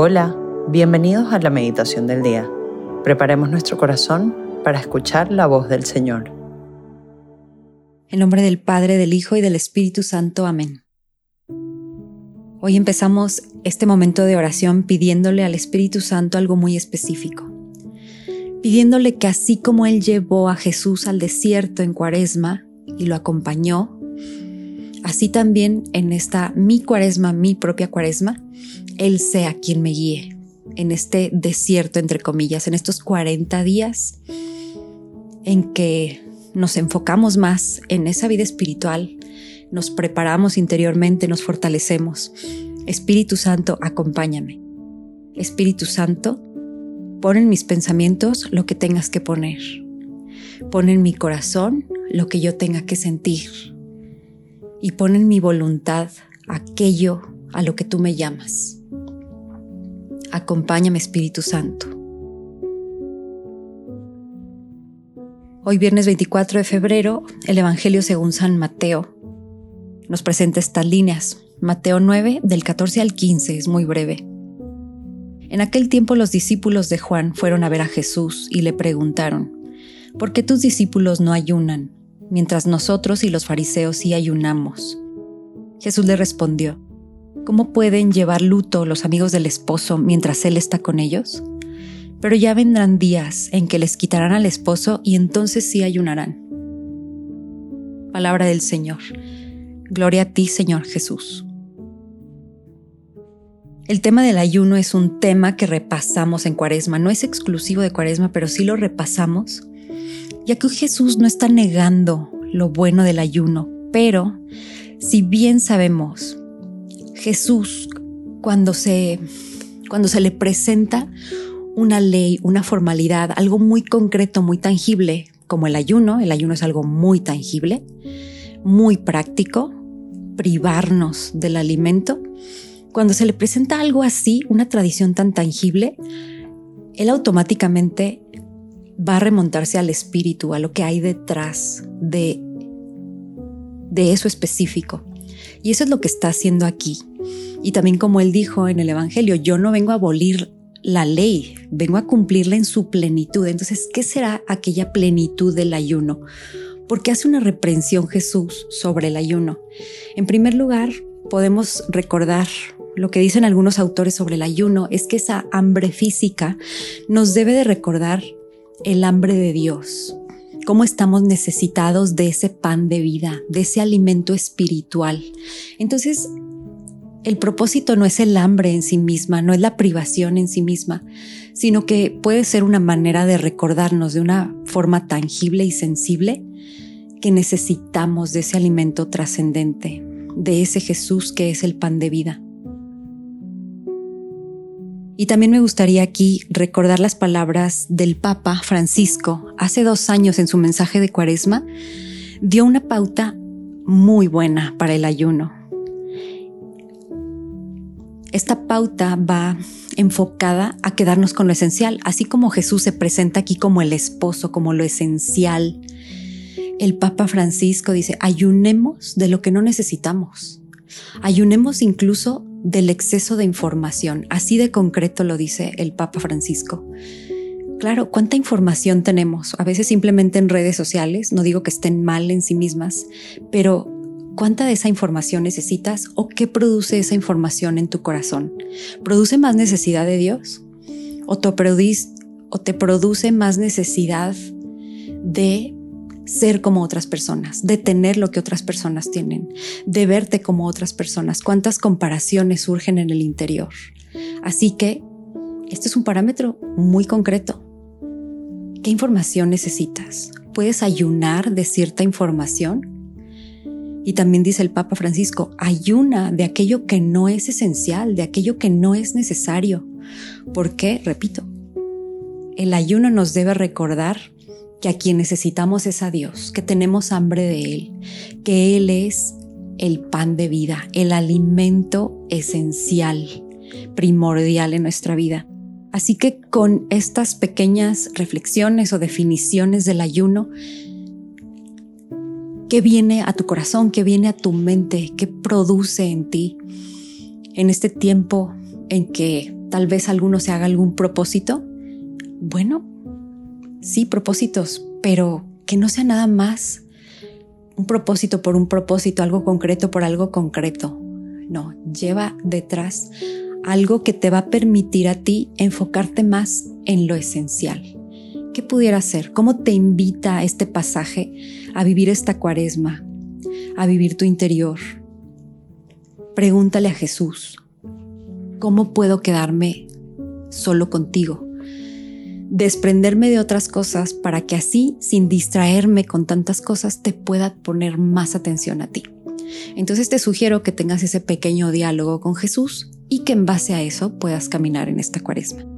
Hola, bienvenidos a la meditación del día. Preparemos nuestro corazón para escuchar la voz del Señor. En nombre del Padre, del Hijo y del Espíritu Santo. Amén. Hoy empezamos este momento de oración pidiéndole al Espíritu Santo algo muy específico. Pidiéndole que así como Él llevó a Jesús al desierto en cuaresma y lo acompañó, así también en esta mi cuaresma, mi propia cuaresma, él sea quien me guíe en este desierto, entre comillas, en estos 40 días en que nos enfocamos más en esa vida espiritual, nos preparamos interiormente, nos fortalecemos. Espíritu Santo, acompáñame. Espíritu Santo, pon en mis pensamientos lo que tengas que poner. Pon en mi corazón lo que yo tenga que sentir. Y pon en mi voluntad aquello a lo que tú me llamas. Acompáñame Espíritu Santo. Hoy viernes 24 de febrero, el Evangelio según San Mateo nos presenta estas líneas. Mateo 9 del 14 al 15 es muy breve. En aquel tiempo los discípulos de Juan fueron a ver a Jesús y le preguntaron, ¿por qué tus discípulos no ayunan, mientras nosotros y los fariseos sí ayunamos? Jesús le respondió, ¿Cómo pueden llevar luto los amigos del esposo mientras él está con ellos? Pero ya vendrán días en que les quitarán al esposo y entonces sí ayunarán. Palabra del Señor. Gloria a ti, Señor Jesús. El tema del ayuno es un tema que repasamos en Cuaresma. No es exclusivo de Cuaresma, pero sí lo repasamos, ya que Jesús no está negando lo bueno del ayuno, pero si bien sabemos Jesús, cuando se, cuando se le presenta una ley, una formalidad, algo muy concreto, muy tangible, como el ayuno, el ayuno es algo muy tangible, muy práctico, privarnos del alimento, cuando se le presenta algo así, una tradición tan tangible, él automáticamente va a remontarse al espíritu, a lo que hay detrás de, de eso específico. Y eso es lo que está haciendo aquí. Y también como él dijo en el Evangelio, yo no vengo a abolir la ley, vengo a cumplirla en su plenitud. Entonces, ¿qué será aquella plenitud del ayuno? Porque hace una reprensión Jesús sobre el ayuno. En primer lugar, podemos recordar lo que dicen algunos autores sobre el ayuno, es que esa hambre física nos debe de recordar el hambre de Dios, cómo estamos necesitados de ese pan de vida, de ese alimento espiritual. Entonces, el propósito no es el hambre en sí misma, no es la privación en sí misma, sino que puede ser una manera de recordarnos de una forma tangible y sensible que necesitamos de ese alimento trascendente, de ese Jesús que es el pan de vida. Y también me gustaría aquí recordar las palabras del Papa Francisco. Hace dos años en su mensaje de Cuaresma dio una pauta muy buena para el ayuno. Esta pauta va enfocada a quedarnos con lo esencial, así como Jesús se presenta aquí como el esposo, como lo esencial. El Papa Francisco dice, ayunemos de lo que no necesitamos. Ayunemos incluso del exceso de información. Así de concreto lo dice el Papa Francisco. Claro, ¿cuánta información tenemos? A veces simplemente en redes sociales, no digo que estén mal en sí mismas, pero ¿Cuánta de esa información necesitas o qué produce esa información en tu corazón? ¿Produce más necesidad de Dios? ¿O te, produce, más necesidad de ser como otras personas, de tener lo que otras personas tienen, de verte como otras personas? ¿Cuántas comparaciones surgen en el interior? Así que este es un parámetro muy concreto. ¿Qué información necesitas? ¿Puedes ayunar de cierta información? Y también dice el Papa Francisco, ayuna de aquello que no es esencial, de aquello que no es necesario. Porque, repito, el ayuno nos debe recordar que a quien necesitamos es a Dios, que tenemos hambre de Él, que Él es el pan de vida, el alimento esencial, primordial en nuestra vida. Así que con estas pequeñas reflexiones o definiciones del ayuno, qué viene a tu corazón, qué viene a tu mente, qué produce en ti en este tiempo en que Tal vez alguno se haga algún propósito. Bueno, sí, propósitos, pero que no sea nada más un propósito por un propósito, algo concreto por algo concreto. No, lleva detrás algo que te va a permitir a ti enfocarte más en lo esencial. ¿Qué pudiera ser? ¿Cómo te invita este pasaje a vivir esta cuaresma, a vivir tu interior? Pregúntale a Jesús, ¿cómo puedo quedarme solo contigo? Desprenderme de otras cosas para que así, sin distraerme con tantas cosas, te pueda poner más atención a ti. Entonces te sugiero que tengas ese pequeño diálogo con Jesús y que en base a eso puedas caminar en esta cuaresma.